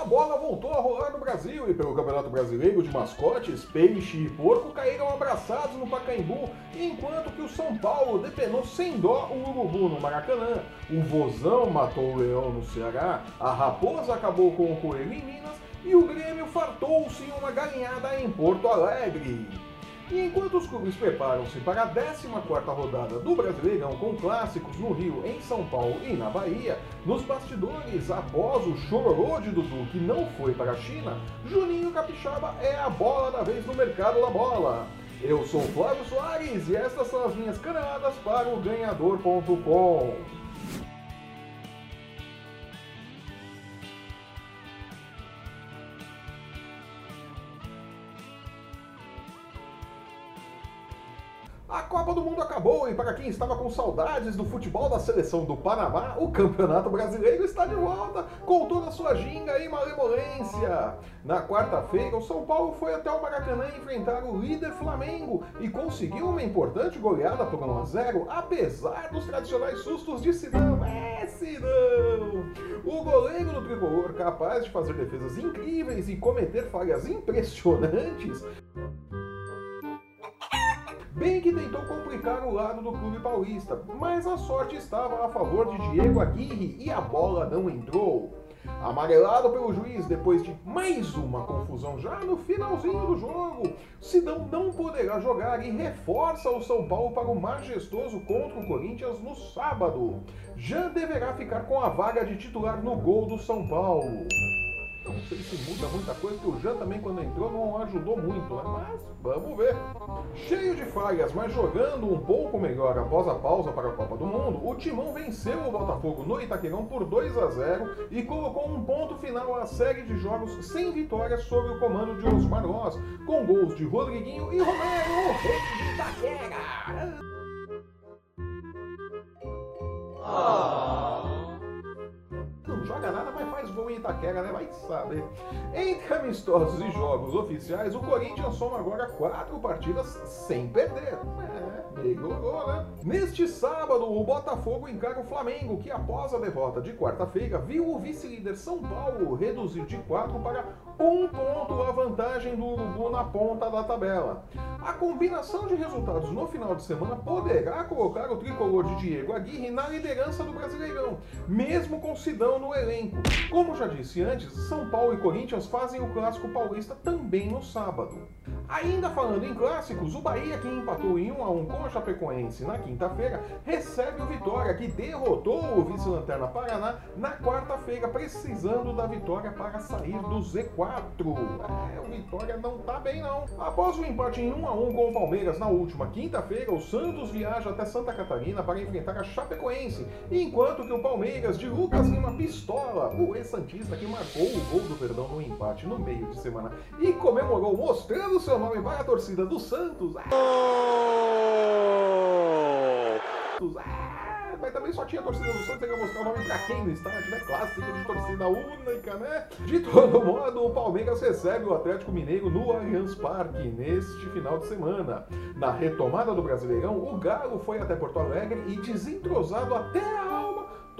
A bola voltou a rolar no Brasil e pelo Campeonato Brasileiro de Mascotes, Peixe e Porco caíram abraçados no Pacaembu, enquanto que o São Paulo depenou sem dó o Urubu no Maracanã. O Vozão matou o Leão no Ceará, a Raposa acabou com o Coelho em Minas e o Grêmio fartou-se em uma galinhada em Porto Alegre. E enquanto os clubes preparam-se para a 14ª rodada do Brasileirão com clássicos no Rio, em São Paulo e na Bahia, nos bastidores, após o chororô de Dudu que não foi para a China, Juninho Capixaba é a bola da vez no mercado da bola. Eu sou Flávio Soares e estas são as minhas caneladas para o Ganhador.com. A Copa do Mundo acabou e para quem estava com saudades do futebol da seleção do Panamá, o Campeonato Brasileiro está de volta com toda a sua ginga e malemolência. Na quarta-feira, o São Paulo foi até o Maracanã enfrentar o líder Flamengo e conseguiu uma importante goleada por 1 a 0, apesar dos tradicionais sustos de Sidão. É, Sidão! O goleiro do tricolor, capaz de fazer defesas incríveis e cometer falhas impressionantes, bem que tentou complicar o lado do clube paulista, mas a sorte estava a favor de Diego Aguirre e a bola não entrou. Amarelado pelo juiz depois de mais uma confusão já no finalzinho do jogo, Sidão não poderá jogar e reforça o São Paulo para o majestoso contra o Corinthians no sábado. Já deverá ficar com a vaga de titular no gol do São Paulo. Não sei se muda muita coisa, porque o Jean também, quando entrou, não ajudou muito, né? Mas vamos ver. Cheio de falhas, mas jogando um pouco melhor após a pausa para a Copa do Mundo, o Timão venceu o Botafogo no Itaquerão por 2 a 0 e colocou um ponto final à série de jogos sem vitórias sob o comando de Osmar Ross, com gols de Rodriguinho e Romero, rei de Itaquera. Não joga nada, mas faz gol em Itaquera, né? Vai saber. Entre amistosos e jogos oficiais, o Corinthians soma agora quatro partidas sem perder. É, né? Neste sábado, o Botafogo encara o Flamengo, que após a derrota de quarta-feira, viu o vice-líder São Paulo reduzir de quatro para um ponto a vantagem do Urubu na ponta da tabela. A combinação de resultados no final de semana poderá colocar o tricolor de Diego Aguirre na liderança do Brasileirão, mesmo com Sidão no elenco. Como já disse antes, São Paulo e Corinthians fazem o clássico paulista também no sábado. Ainda falando em clássicos, o Bahia, que empatou em 1 a 1 com a Chapecoense na quinta-feira, recebe o Vitória, que derrotou o vice-lanterna Paraná na quarta-feira, precisando da vitória para sair do Z4. É, o Vitória não tá bem não. Após o empate em 1 a 1 com o Palmeiras na última quinta-feira, o Santos viaja até Santa Catarina para enfrentar a Chapecoense, enquanto que o Palmeiras de Lucas Lima Pistola, o ex-santista que marcou o gol do Verdão no empate no meio de semana e comemorou mostrando seu nome para a torcida do Santos. Ah, mas também só tinha torcida do Santos, eu ia mostrar o nome pra quem no estádio, né? Clássico de torcida única, né? De todo modo, o Palmeiras recebe o Atlético Mineiro no Allianz Parque neste final de semana. Na retomada do Brasileirão, o Galo foi até Porto Alegre e desentrosado até a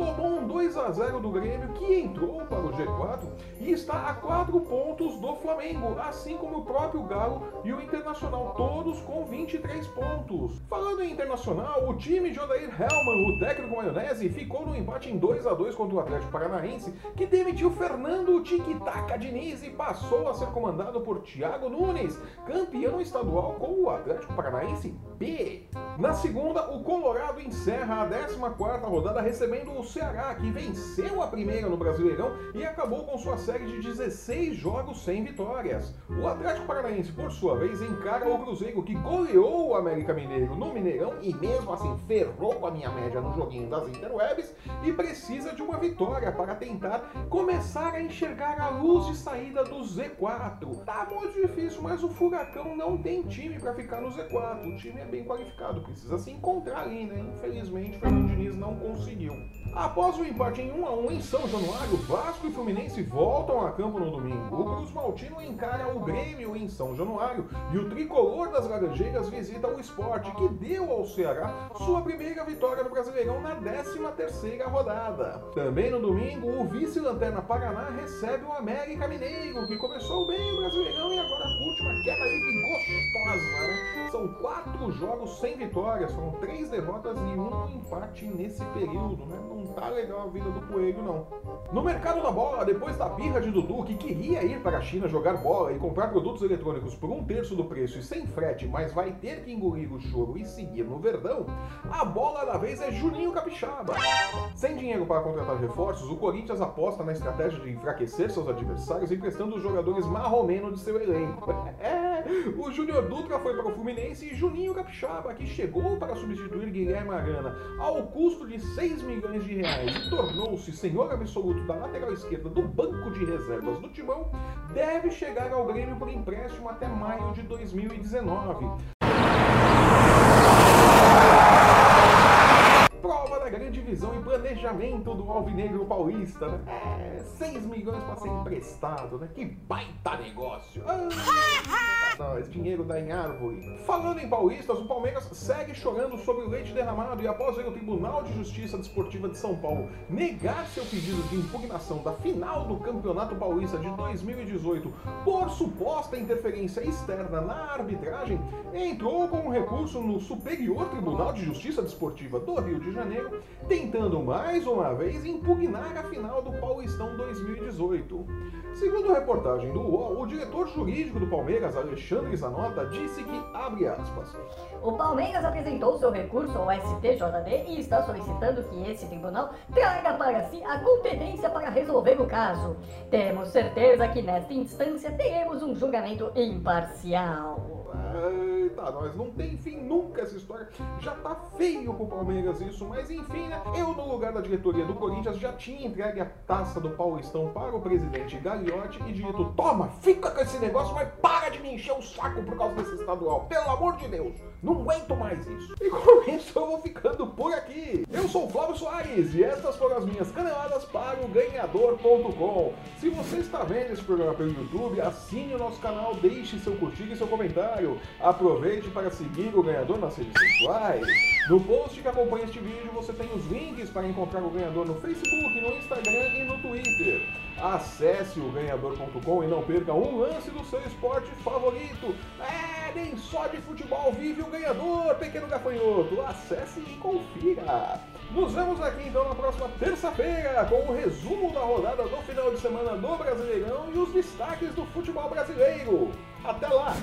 tomou um 2 a 0 do Grêmio, que entrou para o G4 e está a 4 pontos do Flamengo, assim como o próprio Galo e o Internacional, todos com 23 pontos. Falando em Internacional, o time de Odair Hellman, o técnico maionese, ficou no empate em 2 a 2 contra o Atlético Paranaense, que demitiu Fernando Tic-Tac Diniz e passou a ser comandado por Thiago Nunes, campeão estadual com o Atlético Paranaense B. Na segunda, o Colorado encerra a 14ª rodada recebendo o Ceará, que venceu a primeira no Brasileirão e acabou com sua série de 16 jogos sem vitórias. O Atlético Paranaense, por sua vez, encara o Cruzeiro, que goleou o América Mineiro no Mineirão e mesmo assim ferrou com a minha média no joguinho das interwebs e precisa de uma vitória para tentar começar a enxergar a luz de saída do Z4. Tá muito difícil, mas o Furacão não tem time para ficar no Z4. O time é bem qualificado, precisa se encontrar ali, né? Infelizmente, o Fernando Diniz não conseguiu. Após o empate em 1 a 1 em São Januário, Vasco e Fluminense voltam a campo no domingo. O Cruz Maltino encara o Grêmio em São Januário e o tricolor das Laranjeiras visita o esporte, que deu ao Ceará sua primeira vitória no Brasileirão na 13ª rodada. Também no domingo, o vice-lanterna Paraná recebe o América Mineiro, que começou bem o Brasileirão e agora curte uma queda livre gostosa, né? São quatro jogos sem vitórias, foram três derrotas e um empate nesse período, né? Não tá legal a vida do Coelho, não. No mercado da bola, depois da birra de Dudu, que queria ir para a China jogar bola e comprar produtos eletrônicos por um terço do preço e sem frete, mas vai ter que engolir o choro e seguir no Verdão, a bola da vez é Juninho Capixaba. Sem dinheiro para contratar reforços, o Corinthians aposta na estratégia de enfraquecer seus adversários emprestando os jogadores marromeno de seu elenco. É, o Júnior Dutra foi para o Fluminense e Juninho Capixaba, que chegou para substituir Guilherme Arana ao custo de 6 milhões de reais e tornou-se senhor absoluto da lateral esquerda do banco de reservas do Timão, deve chegar ao Grêmio por empréstimo até maio de 2019. Prova da grande visão e planejamento do Alvinegro Paulista, né? É, 6 milhões para ser emprestado, né? Que baita negócio! Ah, dinheiro dá em árvore. Falando em paulistas, o Palmeiras segue chorando sobre o leite derramado e após ver o Tribunal de Justiça Desportiva de São Paulo negar seu pedido de impugnação da final do Campeonato Paulista de 2018 por suposta interferência externa na arbitragem, entrou com um recurso no Superior Tribunal de Justiça Desportiva do Rio de Janeiro, tentando mais uma vez impugnar a final do Paulistão 2018. Segundo reportagem do UOL, o diretor jurídico do Palmeiras, Alexandre Zanota, disse que, abre aspas, O Palmeiras apresentou seu recurso ao STJD e está solicitando que esse tribunal traga para si a competência para resolver o caso. Temos certeza que nesta instância teremos um julgamento imparcial. Eita, nós não tem fim nunca essa história. Já tá feio pro Palmeiras isso, mas enfim, né? Eu, no lugar da diretoria do Corinthians, já tinha entregue a taça do Paulistão para o presidente Gagliotti e dito: toma, fica com esse negócio, mas para de me encher o saco por causa desse estadual. Pelo amor de Deus, não aguento mais isso. E com isso eu vou ficando por aqui. Eu sou o Flávio Soares e estas foram as minhas caneladas para o ganhador.com. Se você está vendo esse programa pelo YouTube, assine o nosso canal, deixe seu curtir e seu comentário. Aproveite para seguir o ganhador nas redes sociais. No post que acompanha este vídeo, você tem os links para encontrar o ganhador no Facebook, no Instagram e no Twitter. Acesse o ganhador.com e não perca um lance do seu esporte favorito. É, nem só de futebol vive o ganhador, pequeno gafanhoto. Acesse e confira. Nos vemos aqui então na próxima terça-feira com o resumo da rodada do final de semana do Brasileirão e os destaques do futebol brasileiro. Até lá!